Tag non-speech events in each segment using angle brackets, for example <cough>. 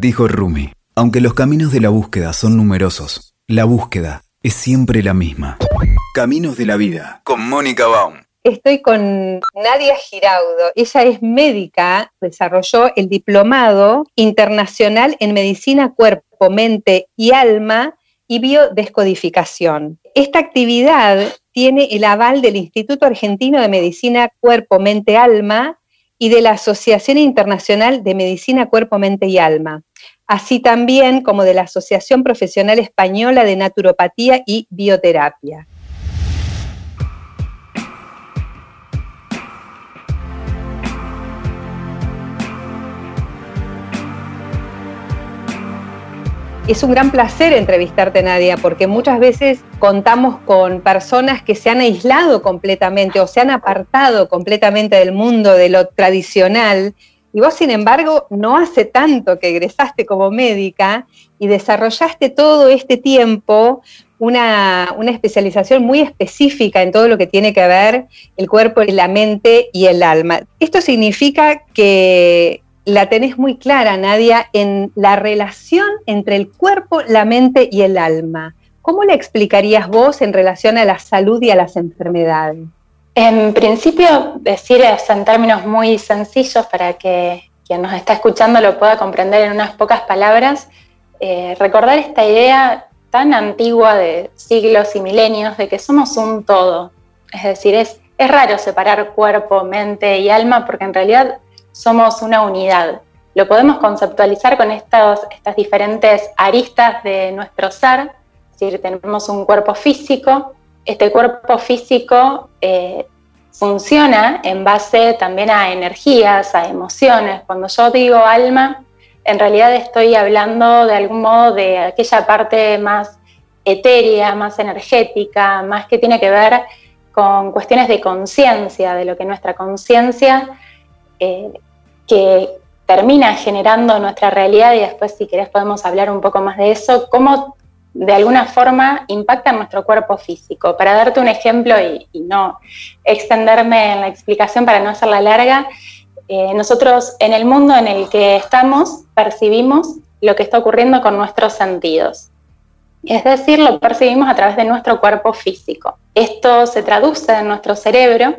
Dijo Rumi, aunque los caminos de la búsqueda son numerosos, la búsqueda es siempre la misma. Caminos de la vida, con Mónica Baum. Estoy con Nadia Giraudo. Ella es médica, desarrolló el diplomado internacional en medicina cuerpo, mente y alma y biodescodificación. Esta actividad tiene el aval del Instituto Argentino de Medicina Cuerpo, Mente, Alma y de la Asociación Internacional de Medicina Cuerpo, Mente y Alma, así también como de la Asociación Profesional Española de Naturopatía y Bioterapia. Es un gran placer entrevistarte, Nadia, porque muchas veces contamos con personas que se han aislado completamente o se han apartado completamente del mundo de lo tradicional. Y vos, sin embargo, no hace tanto que egresaste como médica y desarrollaste todo este tiempo una, una, especialización muy específica en todo lo que tiene que ver el cuerpo, la mente y el alma. Esto significa que la tenés muy clara, Nadia, en la relación entre el cuerpo, la mente y el alma. ¿Cómo la explicarías vos en relación a la salud y a las enfermedades? En principio, decir en términos muy sencillos para que quien nos está escuchando lo pueda comprender en unas pocas palabras, eh, recordar esta idea tan antigua de siglos y milenios de que somos un todo. Es decir, es, es raro separar cuerpo, mente y alma porque en realidad somos una unidad. Lo podemos conceptualizar con estas diferentes aristas de nuestro ser, es decir, tenemos un cuerpo físico, este cuerpo físico eh, funciona en base también a energías, a emociones. Cuando yo digo alma, en realidad estoy hablando de algún modo de aquella parte más etérea, más energética, más que tiene que ver con cuestiones de conciencia, de lo que nuestra conciencia eh, que termina generando nuestra realidad y después si querés podemos hablar un poco más de eso, cómo de alguna forma impacta nuestro cuerpo físico. Para darte un ejemplo y, no extenderme en la explicación para no hacerla larga, eh, nosotros en el mundo en el que estamos percibimos lo que está ocurriendo con nuestros sentidos. Es decir, lo percibimos a través de nuestro cuerpo físico. Esto se traduce en nuestro cerebro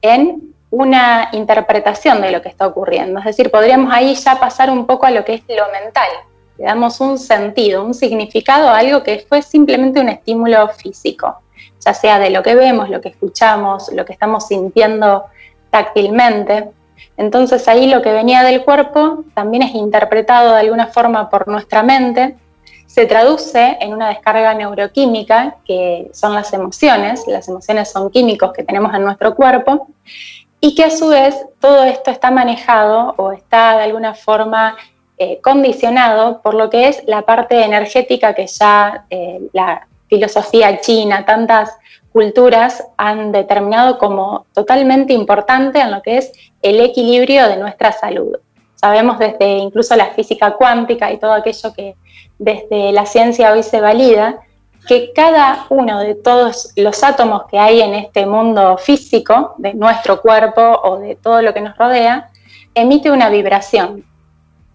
en una interpretación de lo que está ocurriendo. Es decir, podríamos ahí ya pasar un poco a lo que es lo mental. Le damos un sentido, un significado a algo que fue simplemente un estímulo físico, ya sea de lo que vemos, lo que escuchamos, lo que estamos sintiendo táctilmente. Entonces ahí lo que venía del cuerpo también es interpretado de alguna forma por nuestra mente, se traduce en una descarga neuroquímica, que son las emociones, las emociones son químicos que tenemos en nuestro cuerpo, y que a su vez todo esto está manejado o está de alguna forma eh, condicionado por lo que es la parte energética que ya eh, la filosofía china, tantas culturas han determinado como totalmente importante en lo que es el equilibrio de nuestra salud. Sabemos desde incluso la física cuántica y todo aquello que desde la ciencia hoy se valida, que cada uno de todos los átomos que hay en este mundo físico, de nuestro cuerpo o de todo lo que nos rodea, emite una vibración.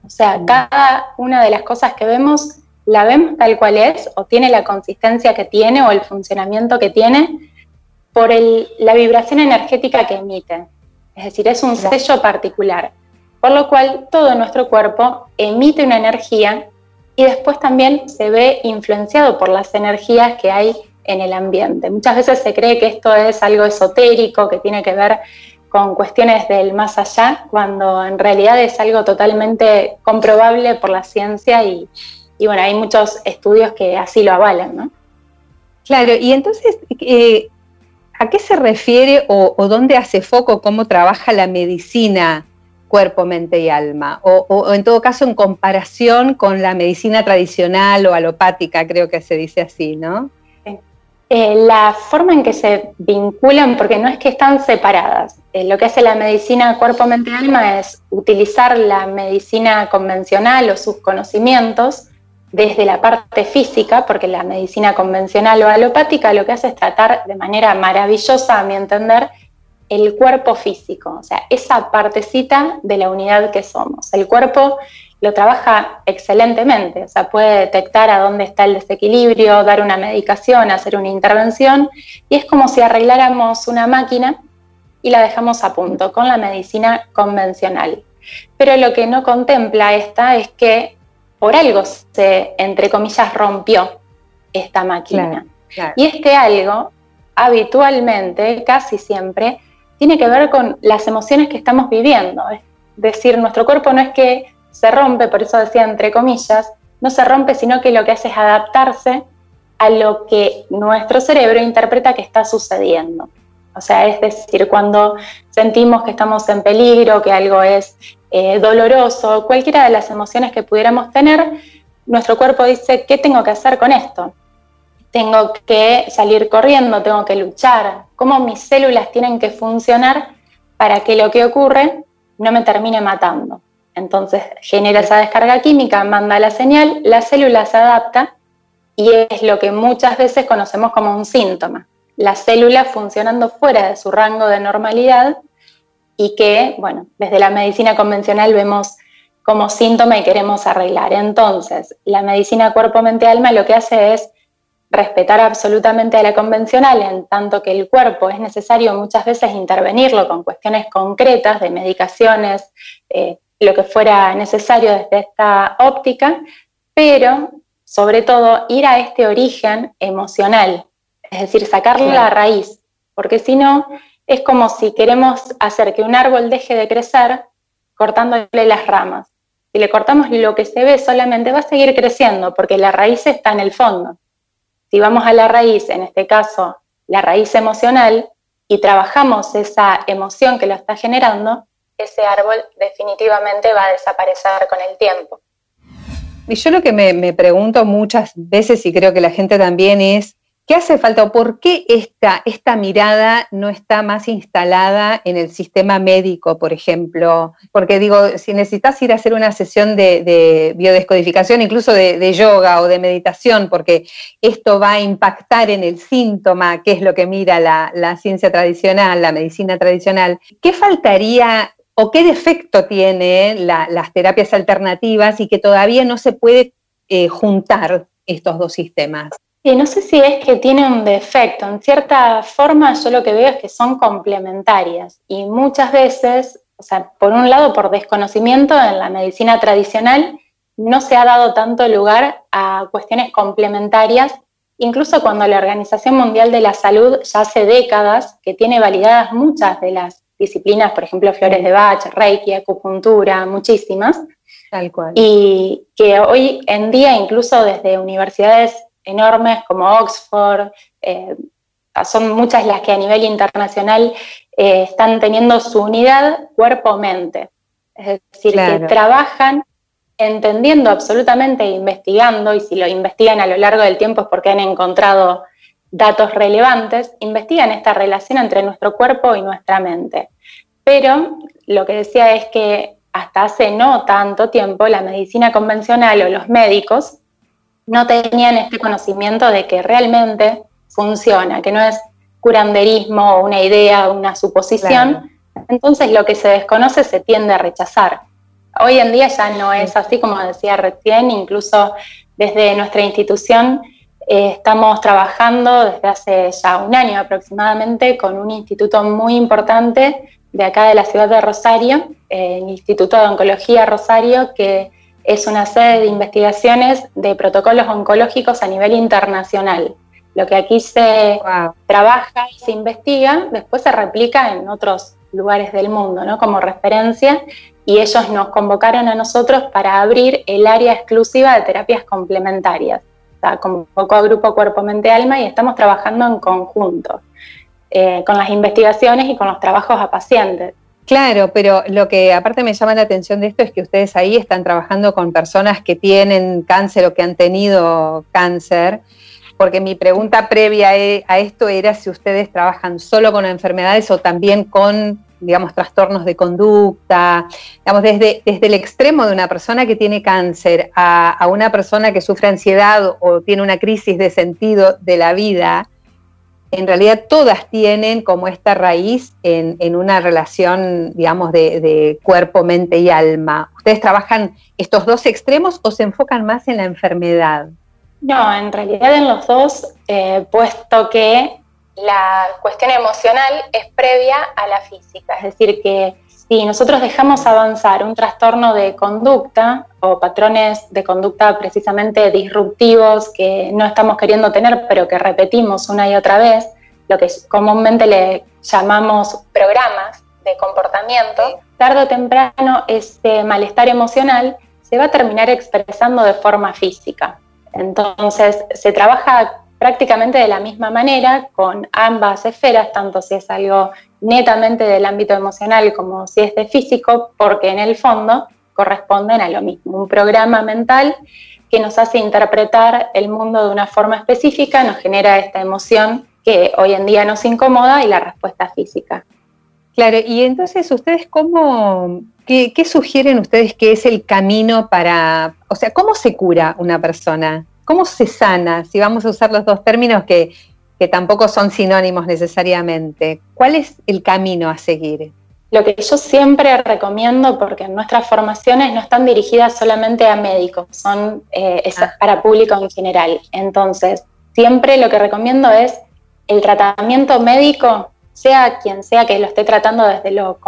O sea, mm. cada una de las cosas que vemos la vemos tal cual es o tiene la consistencia que tiene o el funcionamiento que tiene por la vibración energética que emite. Es decir, es un sello particular. Por lo cual todo nuestro cuerpo emite una energía y después también se ve influenciado por las energías que hay en el ambiente. Muchas veces se cree que esto es algo esotérico, que tiene que ver con cuestiones del más allá, cuando en realidad es algo totalmente comprobable por la ciencia y, bueno, hay muchos estudios que así lo avalan, ¿no? Claro, y entonces, eh, ¿a qué se refiere o, o, dónde hace foco cómo trabaja la medicina cuerpo, mente y alma, o, en todo caso en comparación con la medicina tradicional o alopática, creo que se dice así, ¿no? Eh, la forma en que se vinculan, porque no es que están separadas, eh, lo que hace la medicina cuerpo, mente y alma es utilizar la medicina convencional o sus conocimientos desde la parte física, porque la medicina convencional o alopática lo que hace es tratar de manera maravillosa, a mi entender, el cuerpo físico, o sea, esa partecita de la unidad que somos. El cuerpo lo trabaja excelentemente, o sea, puede detectar a dónde está el desequilibrio, dar una medicación, hacer una intervención, y es como si arregláramos una máquina y la dejamos a punto con la medicina convencional. Pero lo que no contempla esta es que por algo se, entre comillas, rompió esta máquina. Y este algo, habitualmente, casi siempre, tiene que ver con las emociones que estamos viviendo. Es decir, nuestro cuerpo no es que se rompe, por eso decía entre comillas, no se rompe, sino que lo que hace es adaptarse a lo que nuestro cerebro interpreta que está sucediendo. O sea, es decir, cuando sentimos que estamos en peligro, que algo es eh, doloroso, cualquiera de las emociones que pudiéramos tener, nuestro cuerpo dice, ¿qué tengo que hacer con esto? Tengo que salir corriendo, tengo que luchar, cómo mis células tienen que funcionar para que lo que ocurre no me termine matando. Entonces genera esa descarga química, manda la señal, la célula se adapta y es lo que muchas veces conocemos como un síntoma. La célula funcionando fuera de su rango de normalidad y que, bueno, desde la medicina convencional vemos como síntoma y queremos arreglar. Entonces, la medicina cuerpo-mente-alma lo que hace es respetar absolutamente a la convencional, en tanto que el cuerpo es necesario muchas veces intervenirlo con cuestiones concretas de medicaciones, eh, lo que fuera necesario desde esta óptica, pero sobre todo ir a este origen emocional, es decir, sacarle la raíz, porque si no, es como si queremos hacer que un árbol deje de crecer cortándole las ramas. Si le cortamos lo que se ve solamente va a seguir creciendo porque la raíz está en el fondo. Si vamos a la raíz, en este caso la raíz emocional, y trabajamos esa emoción que lo está generando, ese árbol definitivamente va a desaparecer con el tiempo. Y yo lo que me, pregunto muchas veces, y creo que la gente también, es ¿qué hace falta o por qué esta, esta mirada no está más instalada en el sistema médico, por ejemplo? Porque digo, si necesitas ir a hacer una sesión de, biodescodificación, incluso de, yoga o de meditación, porque esto va a impactar en el síntoma, que es lo que mira la, la ciencia tradicional, la medicina tradicional, ¿qué faltaría o qué defecto tienen las terapias alternativas y que todavía no se puede eh, juntar estos dos sistemas. No sé si es que tiene un defecto, en cierta forma yo lo que veo es que son complementarias. Y muchas veces, o sea, por un lado por desconocimiento en la medicina tradicional, no se ha dado tanto lugar a cuestiones complementarias, incluso cuando la Organización Mundial de la Salud ya hace décadas que tiene validadas muchas de las disciplinas, por ejemplo, flores de Bach, Reiki, acupuntura, muchísimas. Tal cual. Y que hoy en día, incluso desde universidades enormes como Oxford, eh, son muchas las que a nivel internacional eh, están teniendo su unidad cuerpo-mente. Es decir, que trabajan entendiendo absolutamente e investigando, y si lo investigan a lo largo del tiempo es porque han encontrado datos relevantes, investigan esta relación entre nuestro cuerpo y nuestra mente. Pero lo que decía es que hasta hace no tanto tiempo la medicina convencional o los médicos no tenían este conocimiento de que realmente funciona, que no es curanderismo o una idea o una suposición. Entonces lo que se desconoce se tiende a rechazar. Hoy en día ya no es así como decía recién, incluso desde nuestra institución eh, estamos trabajando desde hace ya un año aproximadamente con un instituto muy importante de acá de la ciudad de Rosario, eh, el Instituto de Oncología Rosario, que es una sede de investigaciones de protocolos oncológicos a nivel internacional. Lo que aquí se trabaja y se investiga, después se replica en otros lugares del mundo, ¿no? Como referencia, y ellos nos convocaron a nosotros para abrir el área exclusiva de terapias complementarias como convocó a Grupo Cuerpo, Mente, Alma y estamos trabajando en conjunto eh, con las investigaciones y con los trabajos a pacientes. Claro, pero lo que aparte me llama la atención de esto es que ustedes ahí están trabajando con personas que tienen cáncer o que han tenido cáncer, porque mi pregunta previa e, a esto era si ustedes trabajan solo con enfermedades o también con digamos, trastornos de conducta, digamos, desde, desde el extremo de una persona que tiene cáncer a, a, una persona que sufre ansiedad o tiene una crisis de sentido de la vida, en realidad todas tienen como esta raíz en, una relación, digamos, de, cuerpo, mente y alma. ¿Ustedes trabajan estos dos extremos o se enfocan más en la enfermedad? No, en realidad en los dos, eh, puesto que la cuestión emocional es previa a la física, es decir, que si nosotros dejamos avanzar un trastorno de conducta o patrones de conducta precisamente disruptivos que no estamos queriendo tener, pero que repetimos una y otra vez, lo que comúnmente le llamamos programas de comportamiento, tarde o temprano este malestar emocional se va a terminar expresando de forma física. Entonces, se trabaja prácticamente de la misma manera con ambas esferas, tanto si es algo netamente del ámbito emocional como si es de físico, porque en el fondo corresponden a lo mismo, un programa mental que nos hace interpretar el mundo de una forma específica, nos genera esta emoción que hoy en día nos incomoda y la respuesta física. Claro, y entonces ustedes cómo, qué, qué sugieren ustedes que es el camino para, o sea, cómo se cura una persona? ¿Cómo se sana? Si vamos a usar los dos términos que, tampoco son sinónimos necesariamente. ¿Cuál es el camino a seguir? Lo que yo siempre recomiendo, porque nuestras formaciones no están dirigidas solamente a médicos, son eh, ah. para público en general. Entonces, siempre lo que recomiendo es el tratamiento médico, sea quien sea que lo esté tratando desde lo,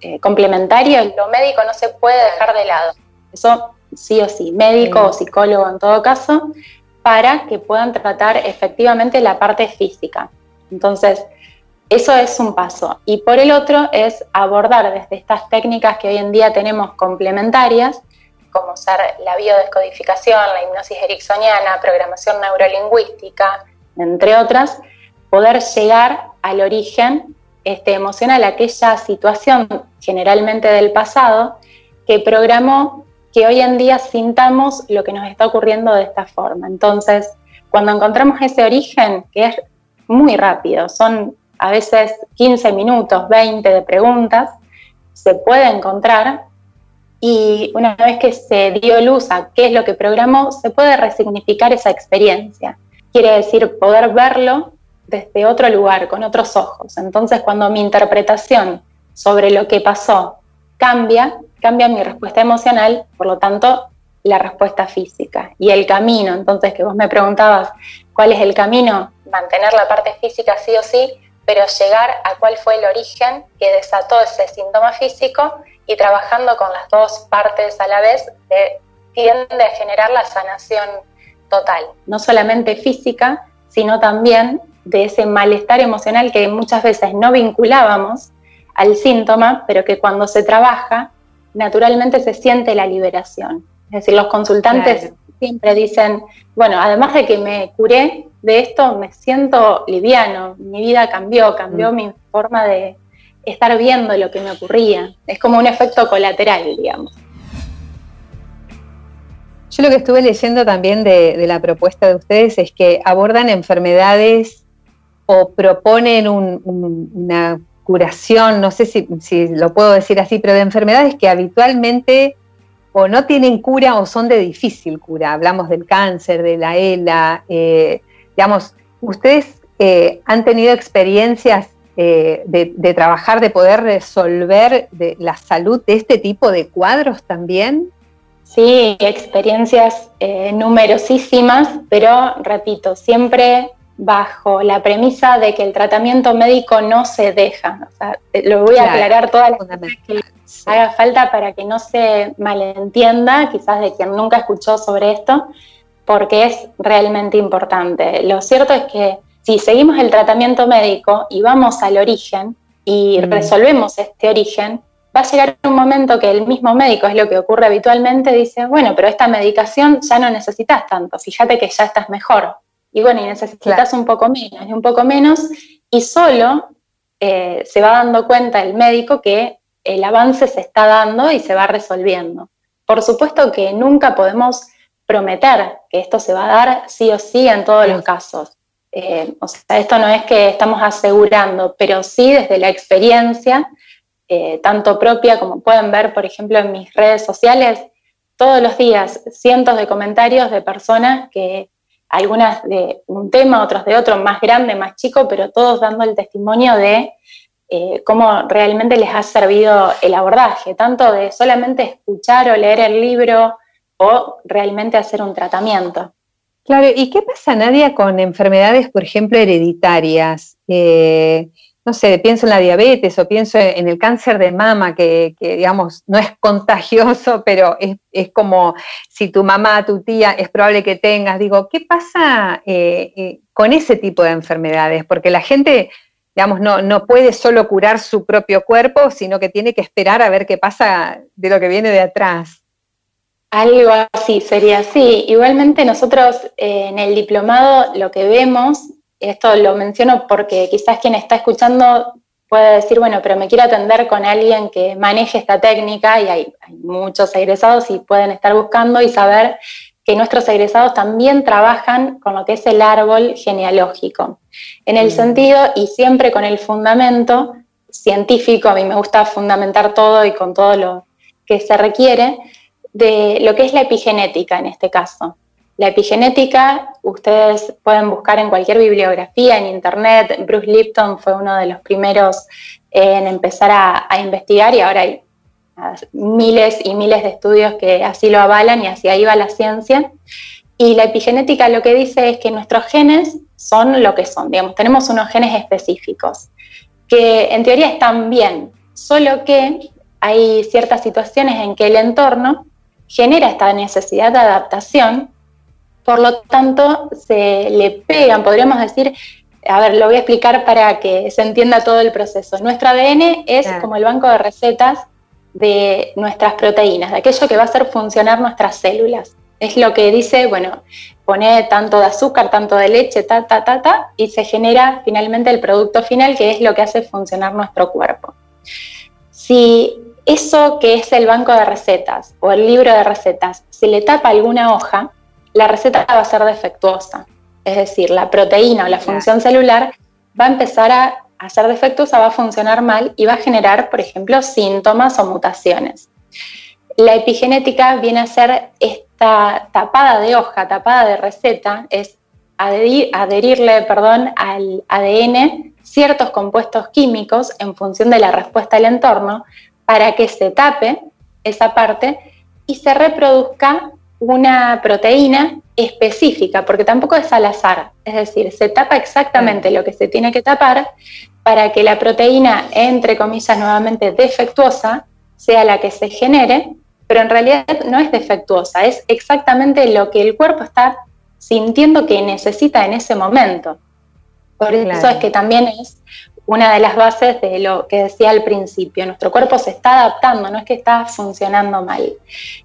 eh, complementario, lo médico no se puede dejar de lado. Eso sí o sí, médico o psicólogo en todo caso, para que puedan tratar efectivamente la parte física. Entonces, eso es un paso. Y por el otro es abordar desde estas técnicas que hoy en día tenemos complementarias, como ser la biodescodificación, la hipnosis ericksoniana, programación neurolingüística, entre otras, poder llegar al origen este, emocional, aquella situación generalmente del pasado que programó que hoy en día sintamos lo que nos está ocurriendo de esta forma. Entonces, cuando encontramos ese origen, que es muy rápido, son a veces 15 minutos, 20 de preguntas, se puede encontrar y una vez que se dio luz a qué es lo que programó, se puede resignificar esa experiencia. Quiere decir poder verlo desde otro lugar, con otros ojos. Entonces, cuando mi interpretación sobre lo que pasó cambia, cambia mi respuesta emocional, por lo tanto, la respuesta física. Y el camino, entonces, que vos me preguntabas, ¿cuál es el camino? Mantener la parte física sí o sí, pero llegar a cuál fue el origen que desató ese síntoma físico y trabajando con las dos partes a la vez, tiende a generar la sanación total, no solamente física, sino también de ese malestar emocional que muchas veces no vinculábamos al síntoma, pero que cuando se trabaja naturalmente se siente la liberación. Es decir, los consultantes siempre dicen, bueno, además de que me curé de esto, me siento liviano, mi vida cambió, cambió mm. mi forma de estar viendo lo que me ocurría. Es como un efecto colateral, digamos. Yo lo que estuve leyendo también de, la propuesta de ustedes es que abordan enfermedades o proponen una curación, no sé si, lo puedo decir así, pero de enfermedades que habitualmente o no tienen cura o son de difícil cura. Hablamos del cáncer, de la ELA. Eh, digamos, ¿ustedes eh, han tenido experiencias eh, de, trabajar, de poder resolver la salud de este tipo de cuadros también? Sí, experiencias numerosísimas, pero repito, siempre bajo la premisa de que el tratamiento médico no se deja. lo voy a aclarar todas las veces que haga falta para que no se malentienda, quizás de quien nunca escuchó sobre esto, porque es realmente importante. Lo cierto es que si seguimos el tratamiento médico y vamos al origen y mm. resolvemos este origen, va a llegar un momento que el mismo médico, es lo que ocurre habitualmente, dice, bueno, pero esta medicación ya no necesitas tanto, fíjate que ya estás mejor y bueno, y necesitas un poco menos, y un poco menos, y solo eh, se va dando cuenta el médico que el avance se está dando y se va resolviendo. Por supuesto que nunca podemos prometer que esto se va a dar sí o sí en todos los casos. Eh, o sea, esto no es que estamos asegurando, pero sí desde la experiencia, eh, tanto propia como pueden ver, por ejemplo, en mis redes sociales, todos los días cientos de comentarios de personas que algunas de un tema, otros de otro, más grande, más chico, pero todos dando el testimonio de eh, cómo realmente les ha servido el abordaje, tanto de solamente escuchar o leer el libro o realmente hacer un tratamiento. Claro, ¿y qué pasa, Nadia, con enfermedades, por ejemplo, hereditarias? Eh, no pienso en la diabetes o pienso en el cáncer de mama, que, digamos, no es <laughs> contagioso, pero es, como si tu mamá, tu tía, es probable que tengas. Digo, ¿qué pasa eh, con ese tipo de enfermedades? Porque la gente digamos, no, no puede solo curar su propio cuerpo, sino que tiene que esperar a ver qué pasa de lo que viene de atrás. Algo así, sería así. Igualmente nosotros eh, en el diplomado lo que vemos, esto lo menciono porque quizás quien está escuchando puede decir, bueno, pero me quiero atender con alguien que maneje esta técnica y hay, hay muchos egresados y pueden estar buscando y saber que nuestros egresados también trabajan con lo que es el árbol genealógico, en el sentido y siempre con el fundamento científico, a mí me gusta fundamentar todo y con todo lo que se requiere, de lo que es la epigenética en este caso. La epigenética, ustedes pueden buscar en cualquier bibliografía, en internet. Bruce Lipton fue uno de los primeros en empezar a, investigar y ahora hay miles y miles de estudios que así lo avalan y hacia ahí va la ciencia. Y la epigenética lo que dice es que nuestros genes son lo que son, digamos, tenemos unos genes específicos, que en teoría están bien, solo que hay ciertas situaciones en que el entorno genera esta necesidad de adaptación, por lo tanto se le pegan, podríamos decir, a ver, lo voy a explicar para que se entienda todo el proceso. Nuestro ADN es como el banco de recetas de nuestras proteínas, de aquello que va a hacer funcionar nuestras células. Es lo que dice, bueno, pone tanto de azúcar, tanto de leche, ta, ta, ta, ta, y se genera finalmente el producto final, que es lo que hace funcionar nuestro cuerpo. Si eso que es el banco de recetas o el libro de recetas se le tapa alguna hoja, la receta va a ser defectuosa. Es decir, la proteína o la función celular va a empezar a a ser defectuosa va a funcionar mal y va a generar, por ejemplo, síntomas o mutaciones. La epigenética viene a ser esta tapada de hoja, tapada de receta, es adherirle perdón, al ADN ciertos compuestos químicos en función de la respuesta del entorno para que se tape esa parte y se reproduzca una proteína específica, porque tampoco es al azar, es decir, se tapa exactamente lo que se tiene que tapar para que la proteína, entre comillas, nuevamente defectuosa, sea la que se genere, pero en realidad no es defectuosa, es exactamente lo que el cuerpo está sintiendo que necesita en ese momento. Por eso es que también es una de las bases de lo que decía al principio. Nuestro cuerpo se está adaptando, no es que está funcionando mal.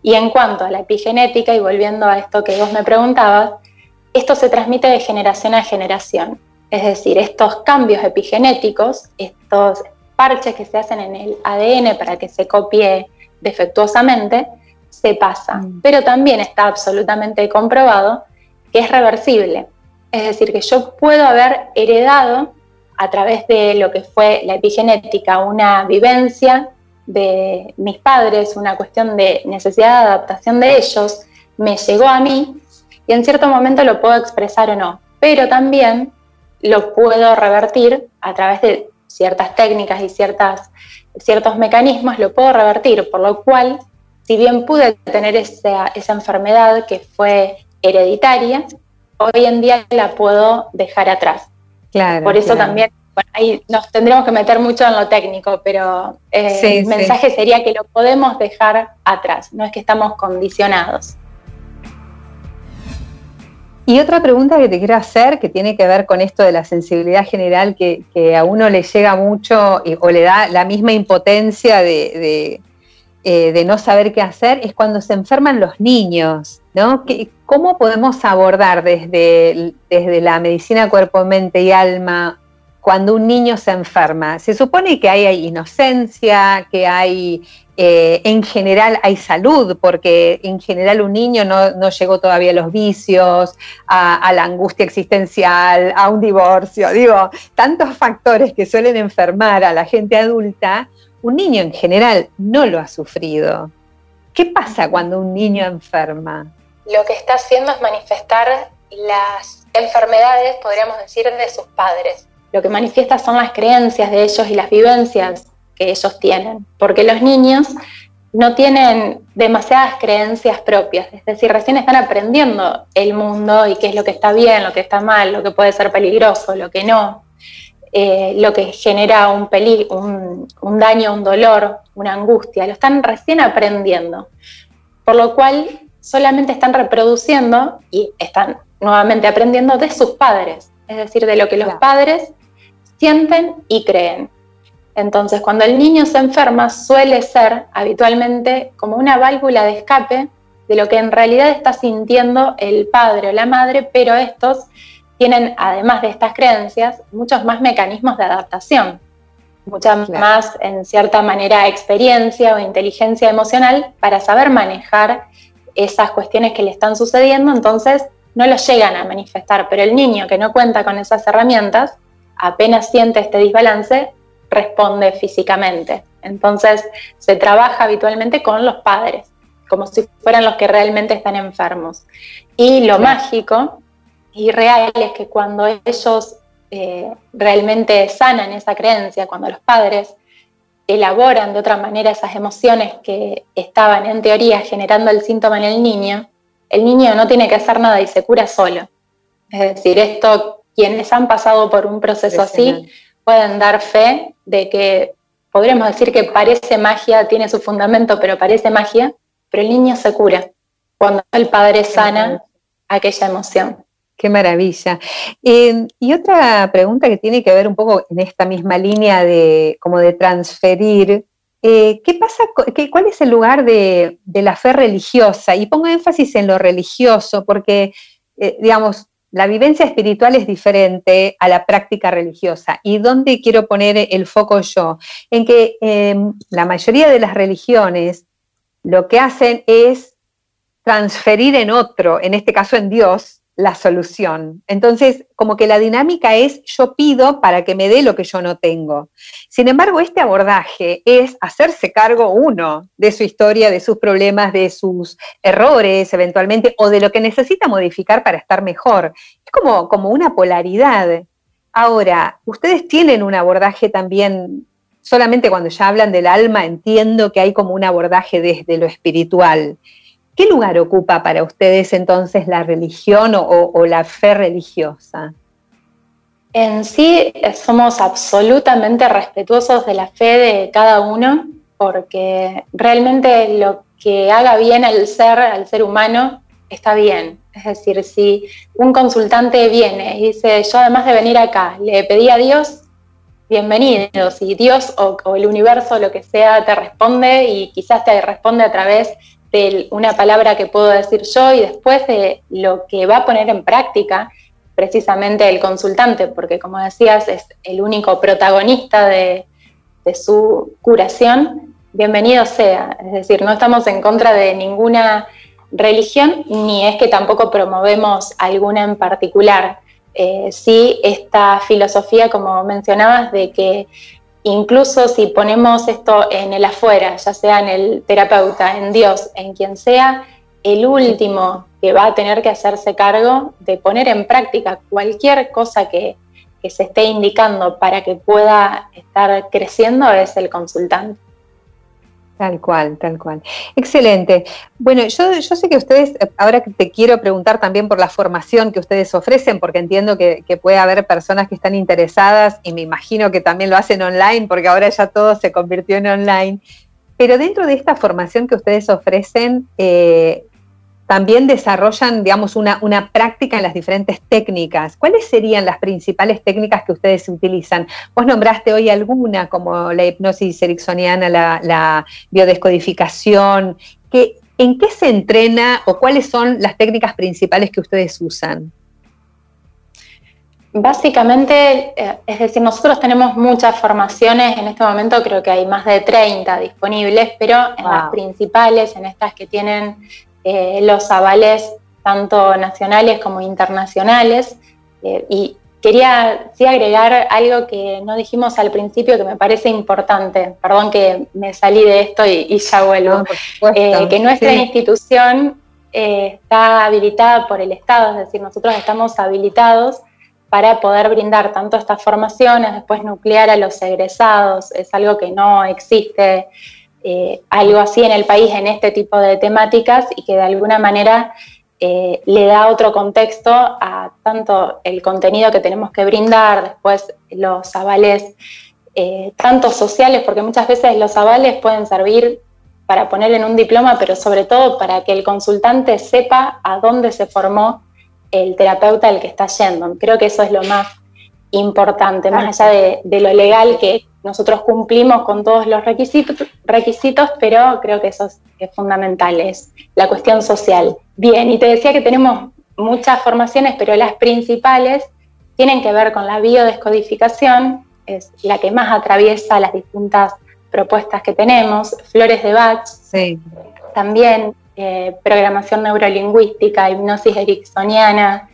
Y en cuanto a la epigenética, y volviendo a esto que vos me preguntabas, esto se transmite de generación a generación. Es decir, estos cambios epigenéticos, estos parches que se hacen en el ADN para que se copie defectuosamente, se pasan. Mm. Pero también está absolutamente comprobado que es reversible. Es decir, que yo puedo haber heredado a través de lo que fue la epigenética una vivencia de mis padres, una cuestión de necesidad de adaptación de ellos, me llegó a mí y en cierto momento lo puedo expresar o no. Pero también lo puedo revertir a través de ciertas técnicas y ciertas, ciertos mecanismos, lo puedo revertir, por lo cual, si bien pude tener esa, esa enfermedad que fue hereditaria, hoy en día la puedo dejar atrás. Claro, por eso también ahí nos tendremos que meter mucho en lo técnico, pero eh, el mensaje sería que lo podemos dejar atrás, no es que estamos condicionados. Y otra pregunta que te quiero hacer, que tiene que ver con esto de la sensibilidad general, que, a uno le llega mucho o le da la misma impotencia eh, de, no saber qué hacer, es cuando se enferman los niños, ¿no? ¿Cómo podemos abordar desde, desde la medicina cuerpo, mente y alma cuando un niño se enferma? Se supone que hay inocencia, que hay eh, en general hay salud, porque en general un niño no, llegó todavía a los vicios, a, la angustia existencial, a un divorcio, digo, tantos factores que suelen enfermar a la gente adulta, un niño en general no lo ha sufrido. ¿Qué pasa cuando un niño enferma? Lo que está haciendo es manifestar las enfermedades, podríamos decir, de sus padres. Lo que manifiesta son las creencias de ellos y las vivencias que ellos tienen, porque los niños no tienen demasiadas creencias propias, es decir, recién están aprendiendo el mundo y qué es lo que está bien, lo que está mal, lo que puede ser peligroso, lo que no, eh, lo que genera un, un, un daño, un dolor, una angustia, lo están recién aprendiendo, por lo cual solamente están reproduciendo y están nuevamente aprendiendo de sus padres, es decir, de lo que los padres sienten y creen. Entonces, cuando el niño se enferma, suele ser habitualmente como una válvula de escape de lo que en realidad está sintiendo el padre o la madre, pero estos tienen, además de estas creencias, muchos más mecanismos de adaptación, mucha más, en cierta manera, experiencia o inteligencia emocional para saber manejar esas cuestiones que le están sucediendo, entonces no lo llegan a manifestar, pero el niño que no cuenta con esas herramientas, apenas siente este desbalance, responde físicamente. Entonces se trabaja habitualmente con los padres, como si fueran los que realmente están enfermos. Y lo mágico y real es que cuando ellos eh, realmente sanan esa creencia, cuando los padres elaboran de otra manera esas emociones que estaban en teoría generando el síntoma en el niño, el niño no tiene que hacer nada y se cura solo. Es decir, esto, quienes han pasado por un proceso así, pueden dar fe de que podríamos decir que parece magia, tiene su fundamento, pero parece magia, pero el niño se cura cuando el padre sana aquella emoción. Qué maravilla. Eh, y otra pregunta que tiene que ver un poco en esta misma línea de como de transferir. Eh, ¿Qué pasa? ¿Cuál es el lugar de, la fe religiosa? Y pongo énfasis en lo religioso, porque, eh, digamos, la vivencia espiritual es diferente a la práctica religiosa. ¿Y dónde quiero poner el foco yo? En que em, la mayoría de las religiones lo que hacen es transferir en otro, en este caso en Dios, la solución. Entonces, como que la dinámica es yo pido para que me dé lo que yo no tengo. Sin embargo, este abordaje es hacerse cargo uno de su historia, de sus problemas, de sus errores eventualmente, o de lo que necesita modificar para estar mejor. Es como, como una polaridad. Ahora, ustedes tienen un abordaje también, solamente cuando ya hablan del alma, entiendo que hay como un abordaje desde lo espiritual. ¿Qué lugar ocupa para ustedes entonces la religión o, la fe religiosa? En sí eh, somos absolutamente respetuosos de la fe de cada uno porque realmente lo que haga bien al ser, al ser humano, está bien. Es decir, si un consultante viene y dice, yo además de venir acá, le pedí a Dios, bienvenido. Si Dios o, o el universo, lo que sea, te responde y quizás te responde a través de una palabra que puedo decir yo y después de lo que va a poner en práctica precisamente el consultante, porque como decías es el único protagonista de, su curación, bienvenido sea. Es decir, no estamos en contra de ninguna religión, ni es que tampoco promovemos alguna en particular. Eh, sí, esta filosofía, como mencionabas, de que incluso si ponemos esto en el afuera, ya sea en el terapeuta, en Dios, en quien sea, el último que va a tener que hacerse cargo de poner en práctica cualquier cosa que, se esté indicando para que pueda estar creciendo es el consultante. Tal cual, tal cual. Excelente. Bueno, yo, yo sé que ustedes, eh, ahora que te quiero preguntar también por la formación que ustedes ofrecen, porque entiendo que, puede haber personas que están interesadas y me imagino que también lo hacen online, porque ahora ya todo se convirtió en online. Pero dentro de esta formación que ustedes ofrecen, eh, también desarrollan, digamos, una, práctica en las diferentes técnicas. ¿Cuáles serían las principales técnicas que ustedes utilizan? Vos nombraste hoy alguna, como la hipnosis ericksoniana, la, biodescodificación. ¿En qué se entrena o cuáles son las técnicas principales que ustedes usan? Básicamente, eh, es decir, nosotros tenemos muchas formaciones, en este momento creo que hay más de 30 disponibles, pero en las principales, en estas que tienen eh, los avales tanto nacionales como internacionales. Eh, y quería sí agregar algo que no dijimos al principio que me parece importante. Perdón que me salí de esto y, ya vuelvo. Eh, que nuestra institución está habilitada por el Estado, es decir, nosotros estamos habilitados para poder brindar tanto estas formaciones, después nuclear a los egresados, es algo que no existe eh, algo así en el país en este tipo de temáticas y que de alguna manera eh, le da otro contexto a tanto el contenido que tenemos que brindar, después los avales, eh, tanto sociales, porque muchas veces los avales pueden servir para poner en un diploma, pero sobre todo para que el consultante sepa a dónde se formó el terapeuta al que está yendo. Creo que eso es lo más importante, más allá de, lo legal que nosotros cumplimos con todos los requisitos, requisitos pero creo que eso es, fundamental, es la cuestión social. Bien, y te decía que tenemos muchas formaciones, pero las principales tienen que ver con la biodescodificación, es la que más atraviesa las distintas propuestas que tenemos, flores de Bach, también eh, programación neurolingüística, hipnosis ericksoniana,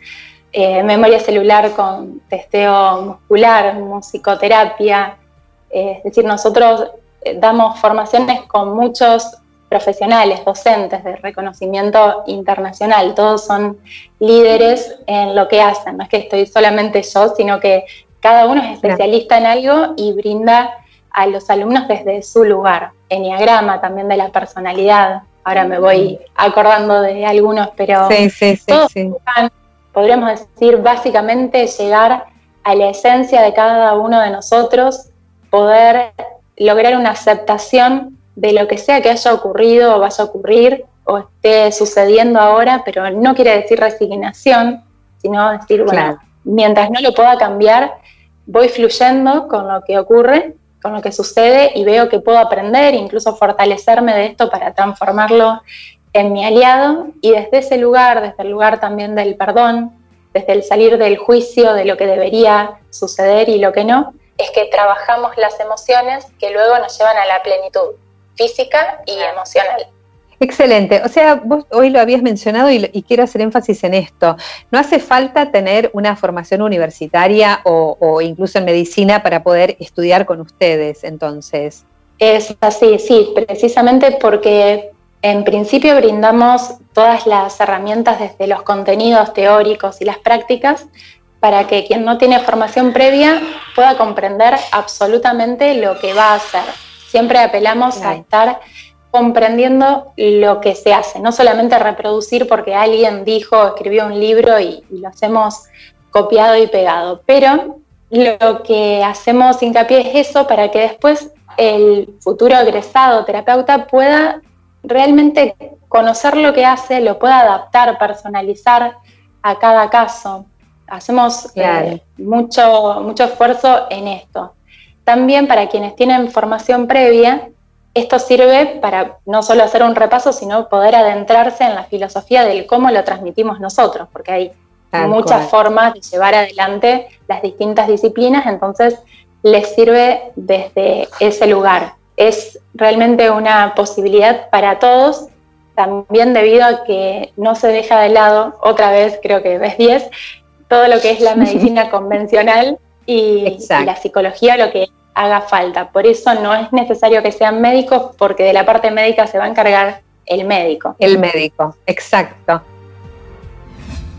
eh, memoria celular con testeo muscular, musicoterapia. Eh, es decir, nosotros eh, damos formaciones con muchos profesionales, docentes de reconocimiento internacional. Todos son líderes en lo que hacen. No es que estoy solamente yo, sino que cada uno es especialista en algo y brinda a los alumnos desde su lugar. Enneagrama también de la personalidad. Ahora me voy acordando de algunos, pero sí, sí, sí, podríamos decir, básicamente llegar a la esencia de cada uno de nosotros, poder lograr una aceptación de lo que sea que haya ocurrido o vaya a ocurrir o esté sucediendo ahora, pero no quiere decir resignación, sino decir, bueno, mientras no lo pueda cambiar, voy fluyendo con lo que ocurre, con lo que sucede y veo que puedo aprender, incluso fortalecerme de esto para transformarlo en mi aliado y desde ese lugar, desde el lugar también del perdón, desde el salir del juicio de lo que debería suceder y lo que no, es que trabajamos las emociones que luego nos llevan a la plenitud física y emocional. Excelente. O sea, vos hoy lo habías mencionado y, quiero hacer énfasis en esto. No hace falta tener una formación universitaria o, o, incluso en medicina para poder estudiar con ustedes, entonces. Es así, sí, precisamente porque en principio brindamos todas las herramientas desde los contenidos teóricos y las prácticas para que quien no tiene formación previa pueda comprender absolutamente lo que va a hacer. Siempre apelamos a estar comprendiendo lo que se hace, no solamente reproducir porque alguien dijo, escribió un libro y, y lo hacemos copiado y pegado, pero lo que hacemos hincapié es eso para que después el futuro egresado terapeuta pueda realmente conocer lo que hace, lo pueda adaptar, personalizar a cada caso. Hacemos eh, mucho, mucho esfuerzo en esto. También para quienes tienen formación previa, esto sirve para no solo hacer un repaso, sino poder adentrarse en la filosofía del cómo lo transmitimos nosotros, porque hay muchas formas de llevar adelante las distintas disciplinas, entonces les sirve desde ese lugar es realmente una posibilidad para todos, también debido a que no se deja de lado, otra vez creo que ves 10, todo lo que es la <laughs> medicina convencional y, la psicología, lo que haga falta. Por eso no es necesario que sean médicos, porque de la parte médica se va a encargar el médico. El médico, exacto.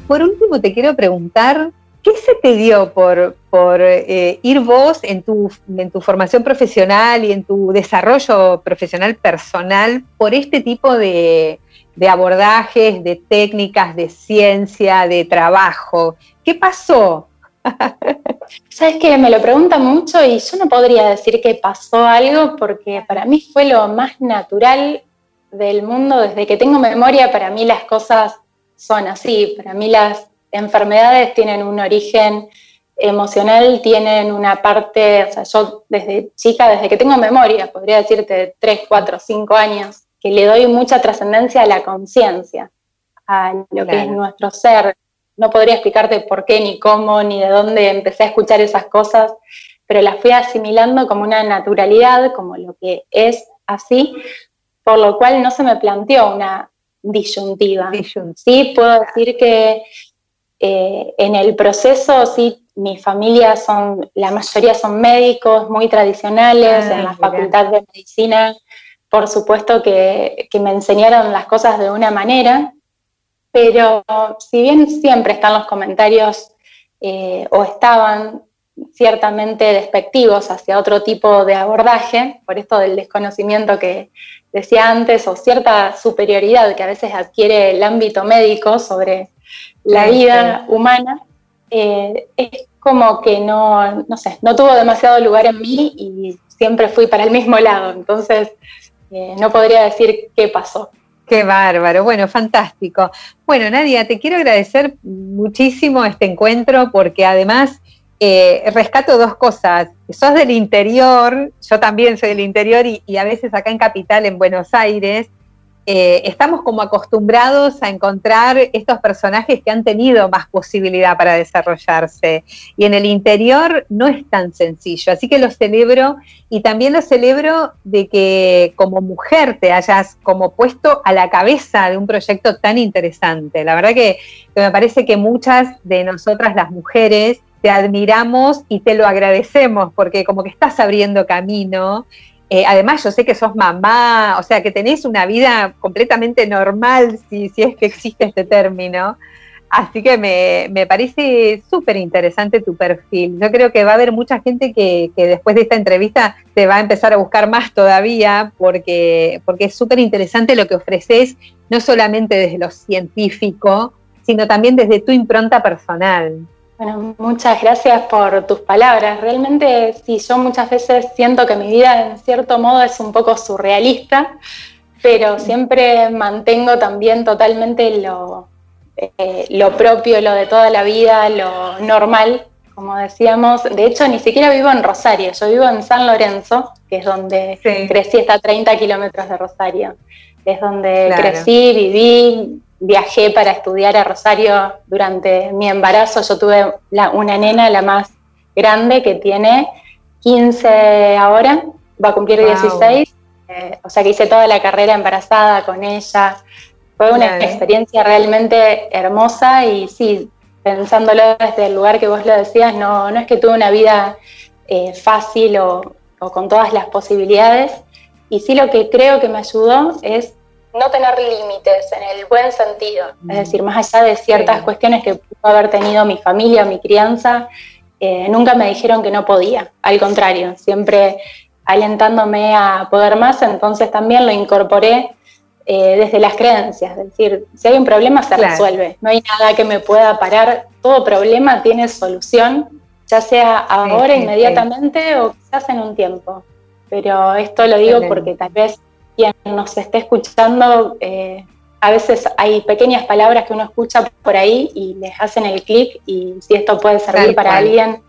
Por último, te quiero preguntar ¿Qué se te dio por, eh, ir vos en tu, en tu formación profesional y en tu desarrollo profesional personal por este tipo de, abordajes, de técnicas, de ciencia, de trabajo? ¿Qué pasó? <laughs> Sabes que me lo preguntan mucho y yo no podría decir que pasó algo porque para mí fue lo más natural del mundo. Desde que tengo memoria, para mí las cosas son así. Para mí las enfermedades tienen un origen emocional, tienen una parte, o sea, yo desde chica, desde que tengo memoria, podría decirte 3, 4, 5 años, que le doy mucha trascendencia a la conciencia, a lo que es nuestro ser. No podría explicarte por qué, ni cómo, ni de dónde empecé a escuchar esas cosas, pero las fui asimilando como una naturalidad, como lo que es así, por lo cual no se me planteó una disyuntiva. Sí, puedo decir que eh, en el proceso, sí, mi familia son, la mayoría son médicos muy tradicionales, ah, en la facultad de medicina, por supuesto que, me enseñaron las cosas de una manera, pero si bien siempre están los comentarios eh, o estaban ciertamente despectivos hacia otro tipo de abordaje, por esto del desconocimiento que decía antes, o cierta superioridad que a veces adquiere el ámbito médico sobre la vida humana, eh, es como que no, no sé, no tuvo demasiado lugar en mí y siempre fui para el mismo lado, entonces eh, no podría decir qué pasó. Qué bárbaro, bueno, fantástico. Bueno, Nadia, te quiero agradecer muchísimo este encuentro porque además eh, rescato dos cosas. Sos del interior, yo también soy del interior y, y a veces acá en Capital, en Buenos Aires, eh, estamos como acostumbrados a encontrar estos personajes que han tenido más posibilidad para desarrollarse. Y en el interior no es tan sencillo. Así que lo celebro y también lo celebro de que como mujer te hayas como puesto a la cabeza de un proyecto tan interesante. La verdad que, que me parece que muchas de nosotras las mujeres te admiramos y te lo agradecemos porque como que estás abriendo camino eh, además, yo sé que sos mamá, o sea, que tenés una vida completamente normal, si, es que existe este término. Así que me, parece súper interesante tu perfil. Yo creo que va a haber mucha gente que, después de esta entrevista te va a empezar a buscar más todavía porque, porque es súper interesante lo que ofreces, no solamente desde lo científico, sino también desde tu impronta personal. Bueno, muchas gracias por tus palabras. Realmente sí, yo muchas veces siento que mi vida en cierto modo es un poco surrealista, pero siempre mantengo también totalmente lo, eh, lo propio, lo de toda la vida, lo normal, como decíamos. De hecho, ni siquiera vivo en Rosario, yo vivo en San Lorenzo, que es donde crecí, está a 30 kilómetros de Rosario. Es donde crecí, viví, viajé para estudiar a Rosario durante mi embarazo. Yo tuve una nena, la más grande, que tiene 15 ahora, va a cumplir 16. Eh, o sea que hice toda la carrera embarazada con ella. Fue una experiencia realmente hermosa y sí, pensándolo desde el lugar que vos lo decías, no, no es que tuve una vida eh, fácil o, o con todas las posibilidades. Y sí lo que creo que me ayudó es no tener límites en el buen sentido, es decir, más allá de ciertas cuestiones que pudo haber tenido mi familia, mi crianza, eh, nunca me dijeron que no podía, al contrario, siempre alentándome a poder más, entonces también lo incorporé eh, desde las creencias, es decir, si hay un problema se resuelve, no hay nada que me pueda parar, todo problema tiene solución, ya sea ahora, inmediatamente o quizás en un tiempo. Pero esto lo digo porque tal vez quien nos esté escuchando, eh, a veces hay pequeñas palabras que uno escucha por ahí y les hacen el clic y si esto puede servir para alguien,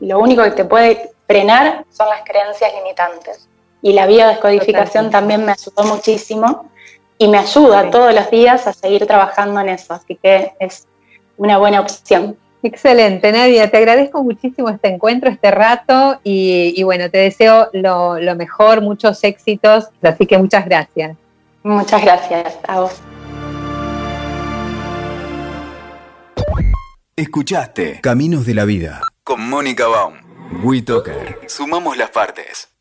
lo único que te puede frenar son las creencias limitantes. Y la biodescodificación también me ayudó muchísimo y me ayuda todos los días a seguir trabajando en eso, así que es una buena opción. Excelente, Nadia. Te agradezco muchísimo este encuentro, este rato y, bueno, te deseo lo, lo, mejor, muchos éxitos. Así que muchas gracias. Muchas gracias a vos. Escuchaste Caminos de la Vida con Mónica Baum. WeToker. Sumamos las partes.